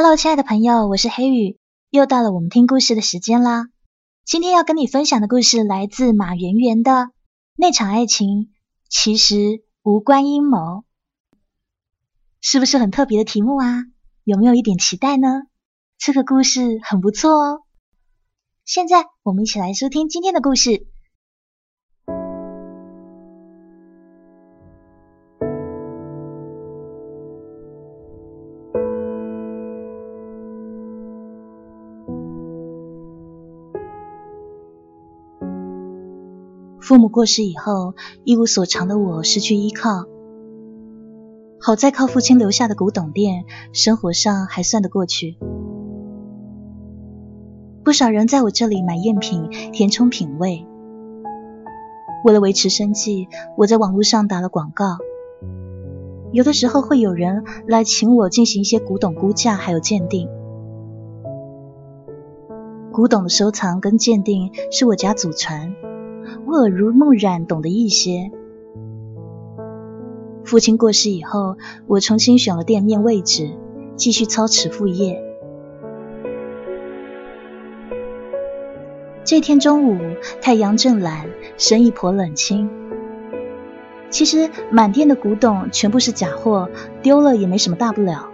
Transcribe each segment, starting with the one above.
Hello，亲爱的朋友，我是黑雨，又到了我们听故事的时间啦。今天要跟你分享的故事来自马圆圆的《那场爱情其实无关阴谋》，是不是很特别的题目啊？有没有一点期待呢？这个故事很不错哦。现在我们一起来收听今天的故事。父母过世以后，一无所长的我失去依靠。好在靠父亲留下的古董店，生活上还算得过去。不少人在我这里买赝品填充品味。为了维持生计，我在网络上打了广告。有的时候会有人来请我进行一些古董估价还有鉴定。古董的收藏跟鉴定是我家祖传。我耳濡目染，懂得一些。父亲过世以后，我重新选了店面位置，继续操持副业。这天中午，太阳正蓝，生意颇冷清。其实满店的古董全部是假货，丢了也没什么大不了。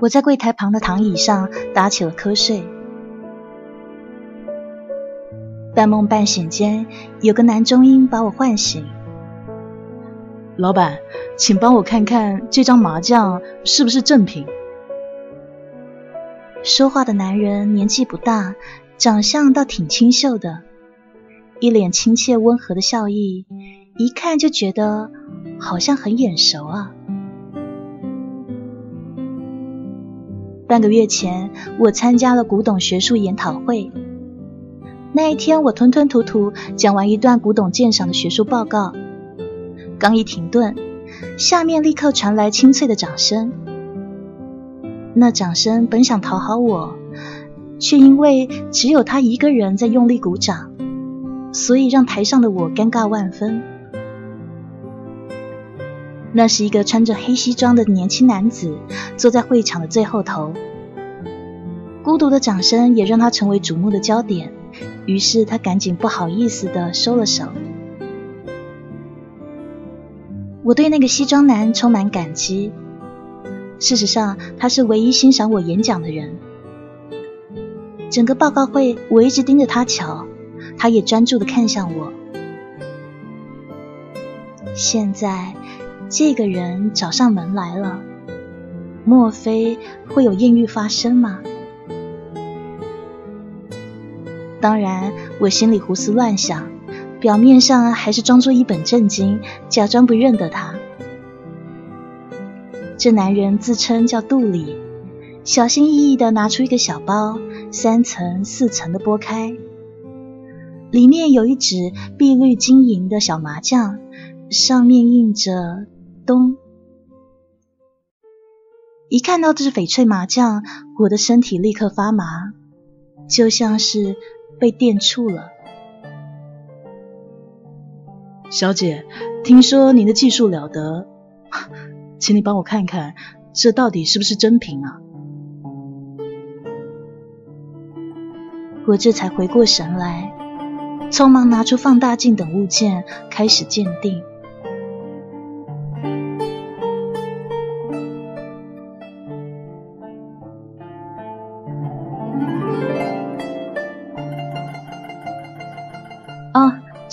我在柜台旁的躺椅上打起了瞌睡。半梦半醒间，有个男中音把我唤醒。老板，请帮我看看这张麻将是不是正品。说话的男人年纪不大，长相倒挺清秀的，一脸亲切温和的笑意，一看就觉得好像很眼熟啊。半个月前，我参加了古董学术研讨会。那一天，我吞吞吐吐讲完一段古董鉴赏的学术报告，刚一停顿，下面立刻传来清脆的掌声。那掌声本想讨好我，却因为只有他一个人在用力鼓掌，所以让台上的我尴尬万分。那是一个穿着黑西装的年轻男子，坐在会场的最后头。孤独的掌声也让他成为瞩目的焦点。于是他赶紧不好意思的收了手。我对那个西装男充满感激。事实上，他是唯一欣赏我演讲的人。整个报告会，我一直盯着他瞧，他也专注的看向我。现在，这个人找上门来了，莫非会有艳遇发生吗？当然，我心里胡思乱想，表面上还是装作一本正经，假装不认得他。这男人自称叫杜里，小心翼翼的拿出一个小包，三层四层的剥开，里面有一纸碧绿晶莹的小麻将，上面印着“东”。一看到这是翡翠麻将，我的身体立刻发麻，就像是……被电触了，小姐，听说您的技术了得，请你帮我看看，这到底是不是真品啊？我这才回过神来，匆忙拿出放大镜等物件，开始鉴定。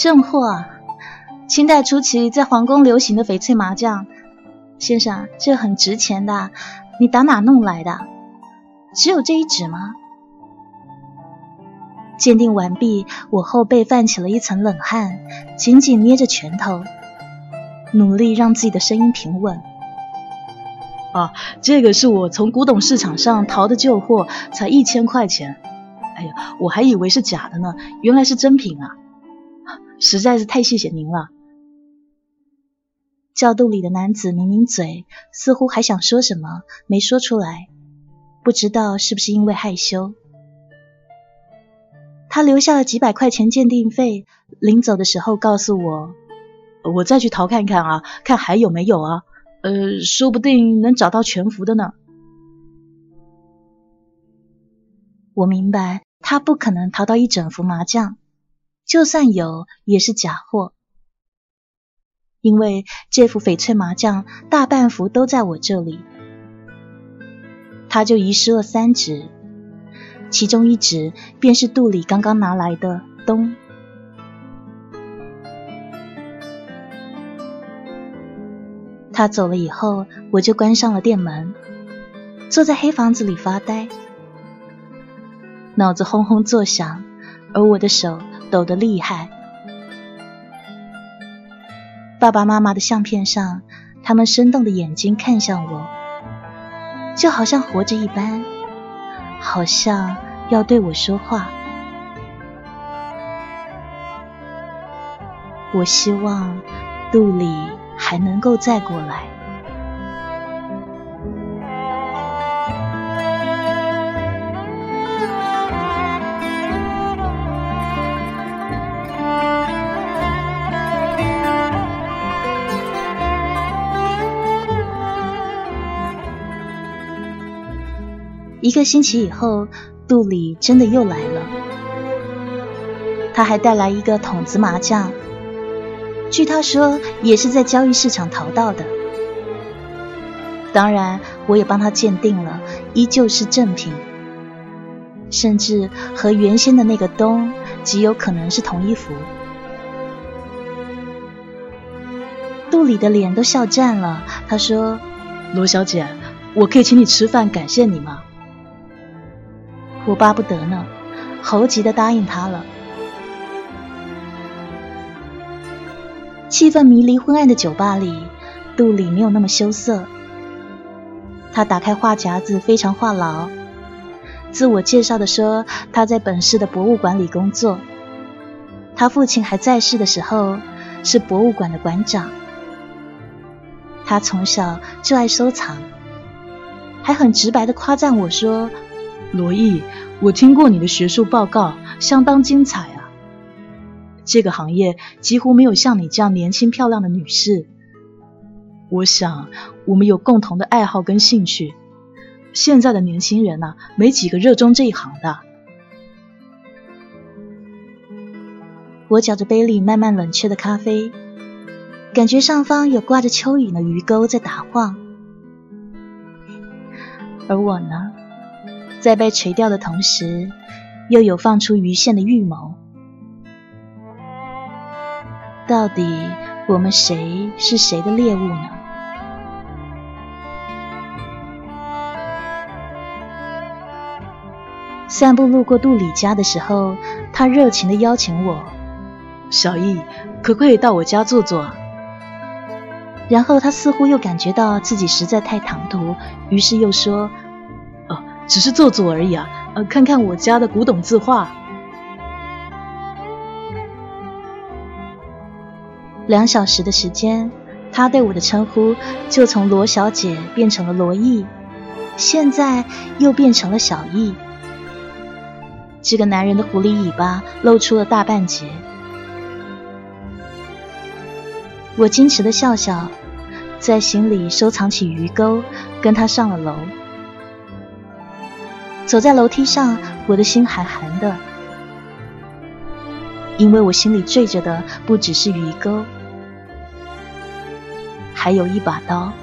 正货啊！清代初期在皇宫流行的翡翠麻将，先生，这很值钱的，你打哪弄来的？只有这一纸吗？鉴定完毕，我后背泛起了一层冷汗，紧紧捏着拳头，努力让自己的声音平稳。啊，这个是我从古董市场上淘的旧货，才一千块钱。哎呀，我还以为是假的呢，原来是真品啊！实在是太谢谢您了。叫肚里的男子抿抿嘴，似乎还想说什么，没说出来。不知道是不是因为害羞。他留下了几百块钱鉴定费，临走的时候告诉我：“我再去淘看看啊，看还有没有啊。呃，说不定能找到全幅的呢。”我明白他不可能淘到一整幅麻将，就算有也是假货，因为这副翡翠麻将大半幅都在我这里，他就遗失了三指，其中一指便是肚里刚刚拿来的东。他走了以后，我就关上了店门，坐在黑房子里发呆，脑子轰轰作响，而我的手抖得厉害。爸爸妈妈的相片上，他们生动的眼睛看向我，就好像活着一般，好像要对我说话。我希望肚里。还能够再过来。一个星期以后，杜里真的又来了，他还带来一个筒子麻将。据他说，也是在交易市场淘到的。当然，我也帮他鉴定了，依旧是正品，甚至和原先的那个东极有可能是同一幅。杜里的脸都笑绽了，他说：“罗小姐，我可以请你吃饭，感谢你吗？”我巴不得呢，猴急的答应他了。气氛迷离、昏暗的酒吧里，杜里没有那么羞涩。他打开话夹子，非常话痨，自我介绍的说他在本市的博物馆里工作。他父亲还在世的时候是博物馆的馆长。他从小就爱收藏，还很直白的夸赞我说：“罗毅，我听过你的学术报告，相当精彩啊。”这个行业几乎没有像你这样年轻漂亮的女士。我想我们有共同的爱好跟兴趣。现在的年轻人呐，没几个热衷这一行的。我搅着杯里慢慢冷却的咖啡，感觉上方有挂着蚯蚓的鱼钩在打晃，而我呢，在被垂钓的同时，又有放出鱼线的预谋。到底我们谁是谁的猎物呢？散步路过杜里家的时候，他热情的邀请我：“小易，可不可以到我家坐坐？”然后他似乎又感觉到自己实在太唐突，于是又说：“，只是坐坐而已啊，呃，看看我家的古董字画。”两小时的时间，他对我的称呼就从罗小姐变成了罗毅，现在又变成了小易。这个男人的狐狸尾巴露出了大半截。我矜持的笑笑，在心里收藏起鱼钩，跟他上了楼。走在楼梯上，我的心寒寒的，因为我心里坠着的不只是鱼钩。还有一把刀。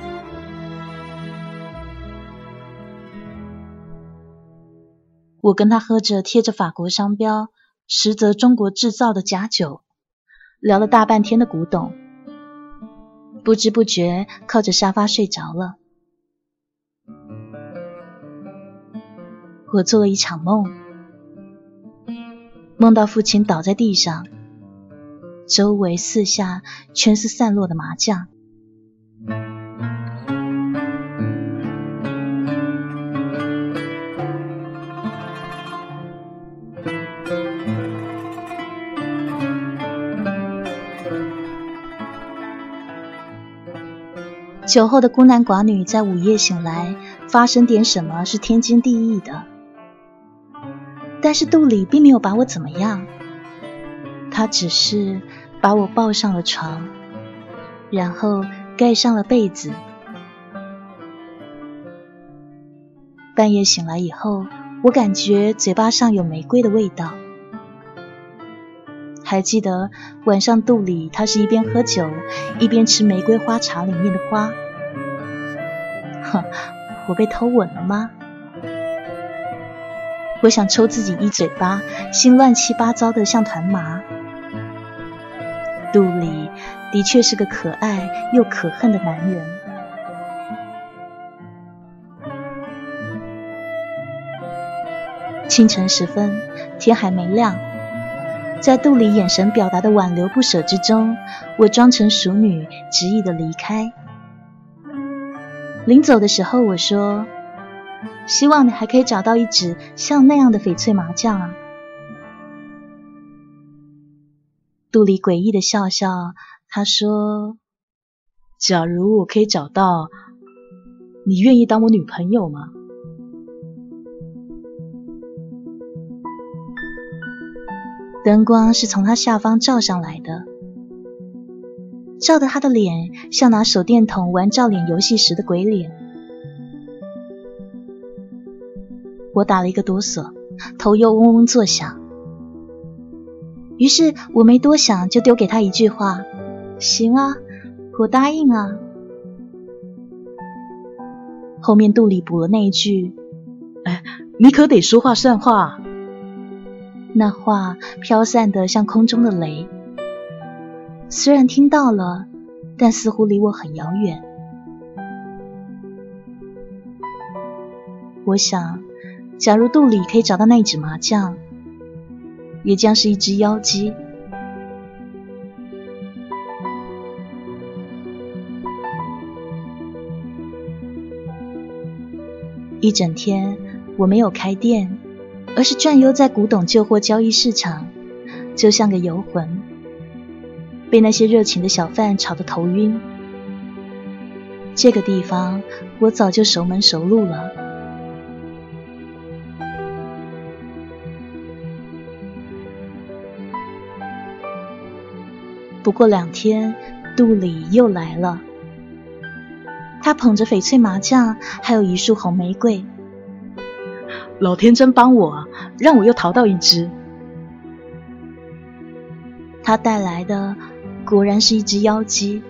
我跟他喝着贴着法国商标、实则中国制造的假酒，聊了大半天的古董，不知不觉靠着沙发睡着了。我做了一场梦，梦到父亲倒在地上，周围四下全是散落的麻将。酒后的孤男寡女在午夜醒来，发生点什么是天经地义的。但是杜里并没有把我怎么样，他只是把我抱上了床，然后盖上了被子。半夜醒来以后，我感觉嘴巴上有玫瑰的味道。还记得晚上肚里，他是一边喝酒一边吃玫瑰花茶里面的花。哼，我被偷吻了吗？我想抽自己一嘴巴，心乱七八糟的像团麻。杜里的确是个可爱又可恨的男人。清晨时分，天还没亮。在杜里眼神表达的挽留不舍之中，我装成熟女，执意的离开。临走的时候，我说：“希望你还可以找到一纸像那样的翡翠麻将啊。”杜里诡异的笑笑，他说：“假如我可以找到，你愿意当我女朋友吗？”灯光是从他下方照上来的，照的他的脸像拿手电筒玩照脸游戏时的鬼脸。我打了一个哆嗦，头又嗡嗡作响。于是我没多想，就丢给他一句话：“行啊，我答应啊。”后面肚里补了那一句：“哎，你可得说话算话。”那话飘散的像空中的雷，虽然听到了，但似乎离我很遥远。我想，假如肚里可以找到那一纸麻将，也将是一只妖姬。一整天，我没有开店。而是转悠在古董旧货交易市场，就像个游魂，被那些热情的小贩吵得头晕。这个地方我早就熟门熟路了。不过两天，杜里又来了，他捧着翡翠麻将，还有一束红玫瑰。老天真帮我，让我又淘到一只。他带来的果然是一只妖姬。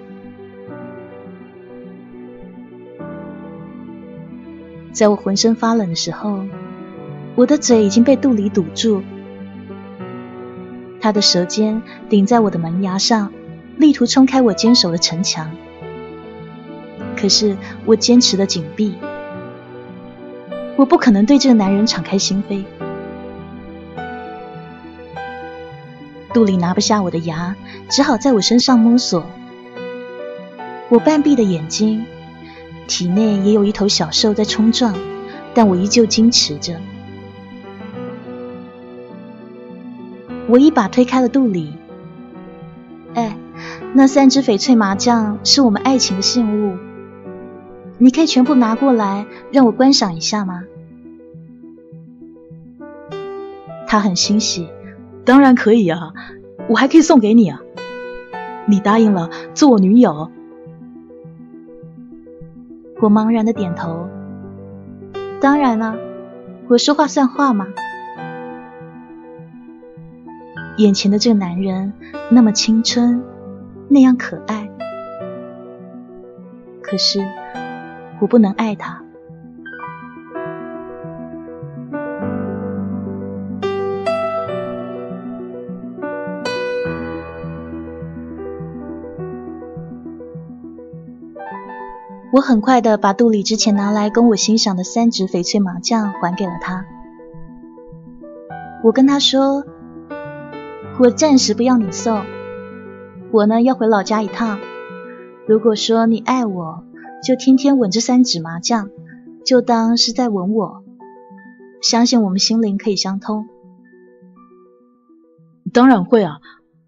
在我浑身发冷的时候，我的嘴已经被杜里堵住，他的舌尖顶在我的门牙上，力图冲开我坚守的城墙。可是我坚持的紧闭。我不可能对这个男人敞开心扉。杜里拿不下我的牙，只好在我身上摸索。我半闭的眼睛，体内也有一头小兽在冲撞，但我依旧矜持着。我一把推开了杜里。哎，那三只翡翠麻将是我们爱情的信物。你可以全部拿过来，让我观赏一下吗？他很欣喜，当然可以啊，我还可以送给你啊。你答应了做我女友？我茫然的点头。当然了，我说话算话吗？眼前的这个男人那么青春，那样可爱，可是。我不能爱他。我很快的把杜里之前拿来供我欣赏的三只翡翠麻将还给了他。我跟他说：“我暂时不要你送，我呢要回老家一趟。如果说你爱我。”就天天吻这三指麻将，就当是在吻我。相信我们心灵可以相通。当然会啊，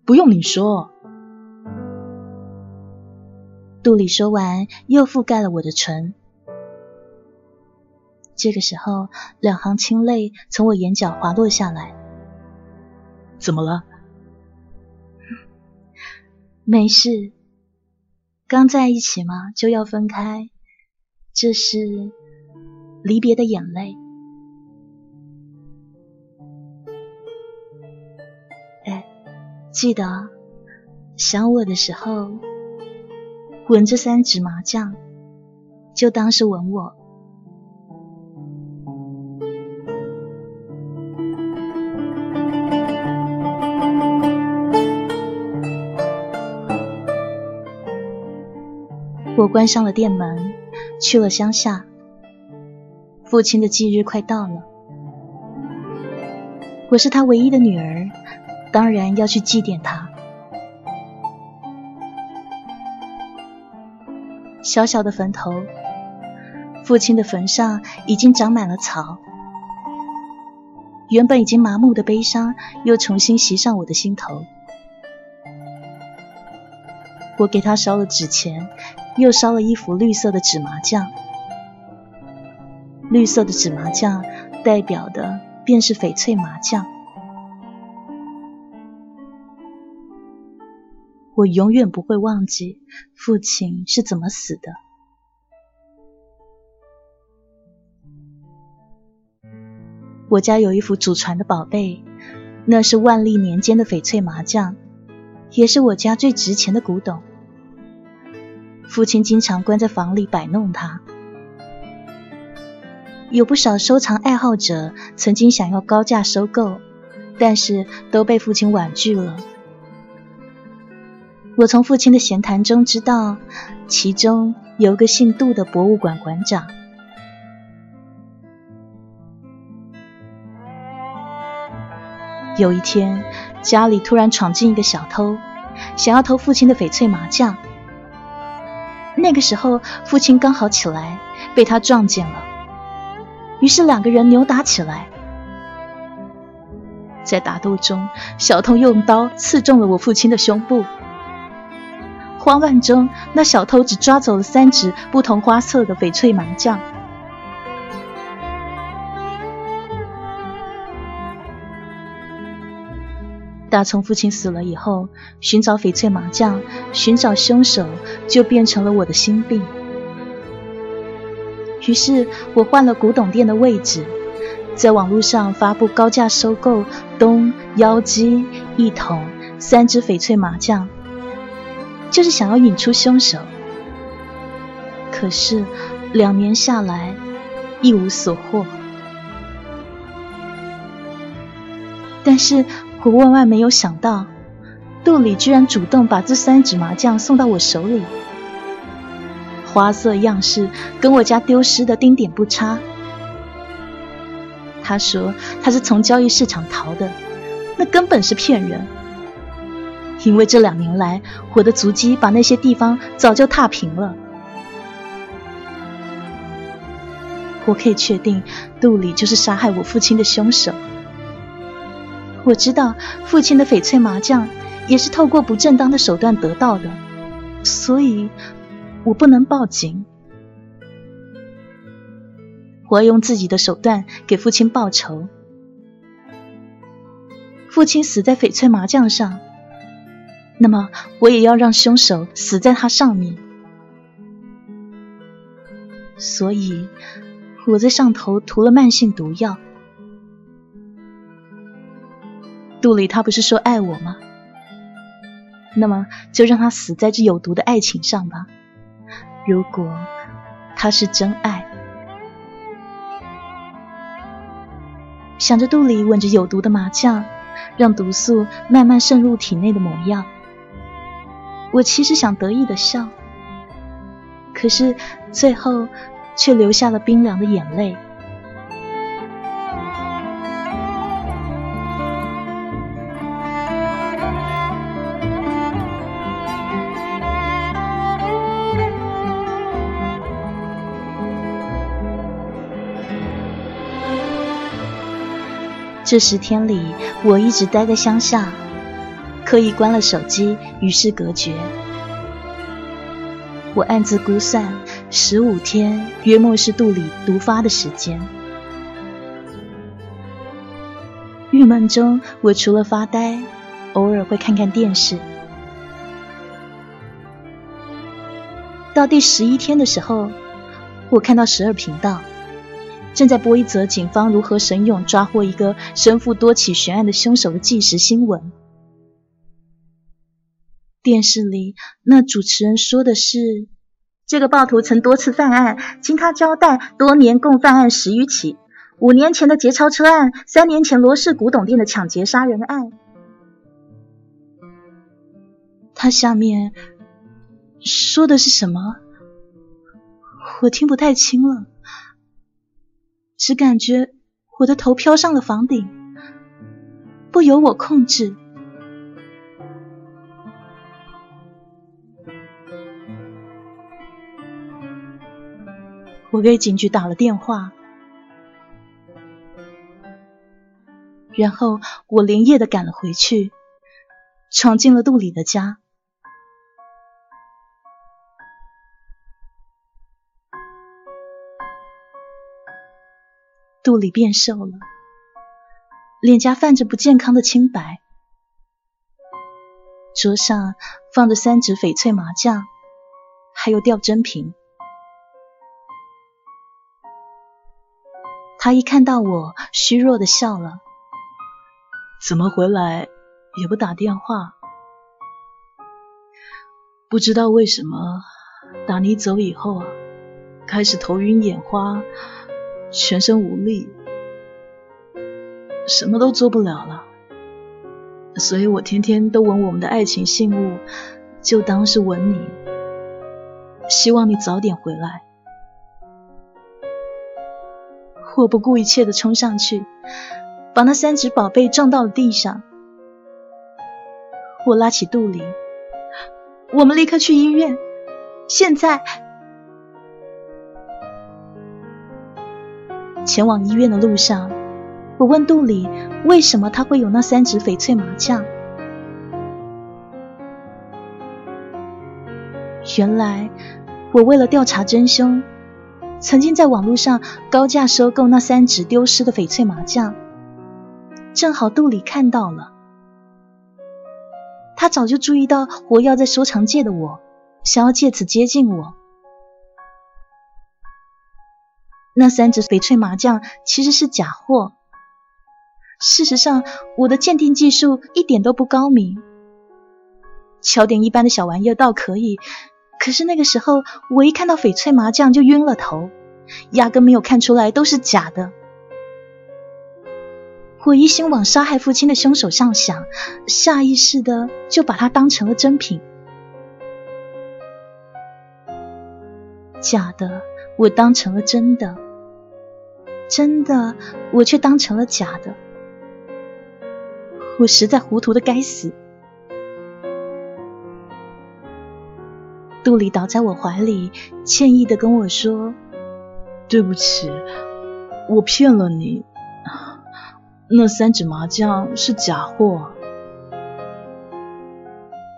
不用你说。杜里说完，又覆盖了我的唇。这个时候，两行清泪从我眼角滑落下来。怎么了？没事。刚在一起嘛就要分开。这是离别的眼泪。哎记得想我的时候吻这三指麻将就当是吻我。我关上了店门，去了乡下。父亲的忌日快到了，我是他唯一的女儿，当然要去祭奠他。小小的坟头，父亲的坟上已经长满了草，原本已经麻木的悲伤又重新袭上我的心头。我给他烧了纸钱。又烧了一幅绿色的纸麻将，绿色的纸麻将代表的便是翡翠麻将。我永远不会忘记父亲是怎么死的。我家有一副祖传的宝贝，那是万历年间的翡翠麻将，也是我家最值钱的古董。父亲经常关在房里摆弄它，有不少收藏爱好者曾经想要高价收购，但是都被父亲婉拒了。我从父亲的闲谈中知道，其中有个姓杜的博物馆馆长。有一天，家里突然闯进一个小偷，想要偷父亲的翡翠麻将。那个时候，父亲刚好起来，被他撞见了。于是两个人扭打起来，在打斗中，小偷用刀刺中了我父亲的胸部。慌乱中，那小偷只抓走了三只不同花色的翡翠麻将。打从父亲死了以后，寻找翡翠麻将，寻找凶手，就变成了我的心病。于是我换了古董店的位置，在网络上发布高价收购东妖姬一桶三只翡翠麻将，就是想要引出凶手。可是两年下来，一无所获。但是。我万万没有想到，杜里居然主动把这三指麻将送到我手里，花色样式跟我家丢失的丁点不差。他说他是从交易市场淘的，那根本是骗人。因为这两年来，我的足迹把那些地方早就踏平了。我可以确定，杜里就是杀害我父亲的凶手。我知道父亲的翡翠麻将也是透过不正当的手段得到的，所以我不能报警。我要用自己的手段给父亲报仇。父亲死在翡翠麻将上，那么我也要让凶手死在他上面。所以我在上头涂了慢性毒药。杜里他不是说爱我吗？那么就让他死在这有毒的爱情上吧。如果他是真爱，想着杜里吻着有毒的麻将，让毒素慢慢渗入体内的模样，我其实想得意的笑，可是最后却流下了冰凉的眼泪。这十天里，我一直待在乡下，刻意关了手机，与世隔绝。我暗自估算，十五天约莫是杜里毒发的时间。郁闷中，我除了发呆，偶尔会看看电视。到第十一天的时候，我看到十二频道。正在播一则警方如何神勇抓获一个身负多起悬案的凶手的纪实新闻。电视里那主持人说的是，这个暴徒曾多次犯案，经他交代，多年共犯案十余起。五年前的劫钞车案，三年前罗氏古董店的抢劫杀人案。他下面说的是什么？我听不太清了，只感觉我的头飘上了房顶，不由我控制。我给警局打了电话。然后我连夜的赶了回去，闯进了杜里的家。肚里变瘦了，脸颊泛着不健康的清白。桌上放着三只翡翠麻将，还有吊针瓶。他一看到我，虚弱的笑了。怎么回来也不打电话？不知道为什么打你走以后啊，开始头晕眼花，全身无力，什么都做不了了。所以我天天都吻我们的爱情信物，就当是吻你，希望你早点回来。我不顾一切的冲上去。把那三只宝贝撞到了地上，我拉起杜林，我们立刻去医院。现在，前往医院的路上，我问杜里为什么他会有那三只翡翠麻将。原来，我为了调查真凶，曾经在网络上高价收购那三只丢失的翡翠麻将。正好杜里看到了，他早就注意到活跃在收藏界的我，想要借此接近我。那三只翡翠麻将其实是假货。事实上，我的鉴定技术一点都不高明，巧点一般的小玩意儿倒可以，可是那个时候我一看到翡翠麻将就晕了头，压根没有看出来都是假的。我一心往杀害父亲的凶手上想，下意识的就把它当成了真品。假的，我当成了真的；真的，我却当成了假的。我实在糊涂的该死。杜里倒在我怀里，歉意的跟我说：“对不起，我骗了你。”那三指麻将是假货，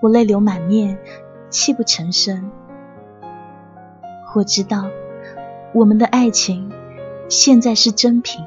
我泪流满面，泣不成声。我知道，我们的爱情现在是真品。